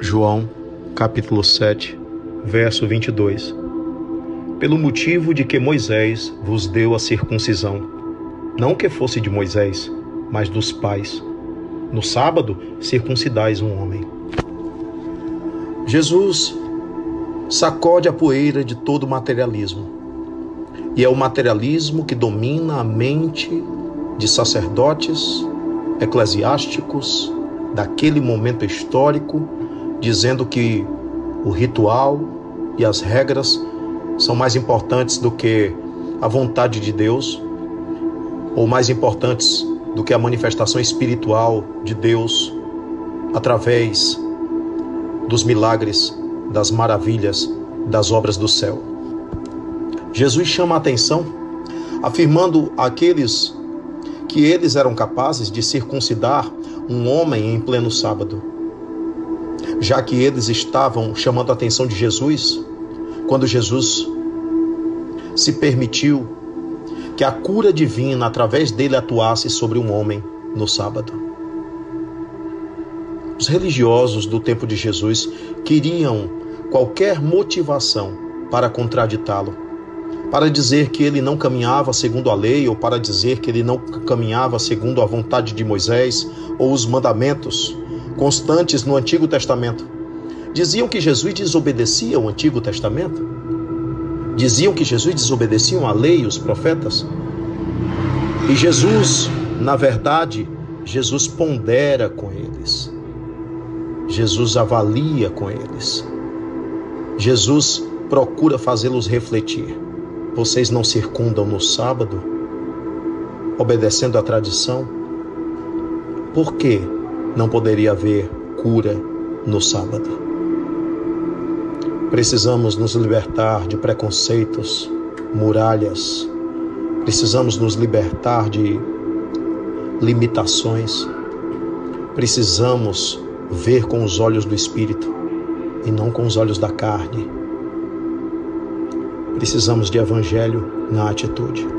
João, capítulo 7, verso 22. Pelo motivo de que Moisés vos deu a circuncisão, não que fosse de Moisés, mas dos pais. No sábado, circuncidais um homem. Jesus sacode a poeira de todo materialismo. E é o materialismo que domina a mente de sacerdotes, eclesiásticos, daquele momento histórico dizendo que o ritual e as regras são mais importantes do que a vontade de Deus, ou mais importantes do que a manifestação espiritual de Deus através dos milagres, das maravilhas, das obras do céu. Jesus chama a atenção, afirmando àqueles que eles eram capazes de circuncidar um homem em pleno sábado já que eles estavam chamando a atenção de Jesus, quando Jesus se permitiu que a cura divina através dele atuasse sobre um homem no sábado. Os religiosos do tempo de Jesus queriam qualquer motivação para contraditá-lo, para dizer que ele não caminhava segundo a lei ou para dizer que ele não caminhava segundo a vontade de Moisés ou os mandamentos constantes no Antigo Testamento. Diziam que Jesus desobedecia o Antigo Testamento? Diziam que Jesus desobedecia a lei e os profetas? E Jesus, na verdade, Jesus pondera com eles. Jesus avalia com eles. Jesus procura fazê-los refletir. Vocês não circundam no sábado, obedecendo à tradição? Por quê? Não poderia haver cura no sábado. Precisamos nos libertar de preconceitos, muralhas, precisamos nos libertar de limitações, precisamos ver com os olhos do Espírito e não com os olhos da carne. Precisamos de evangelho na atitude.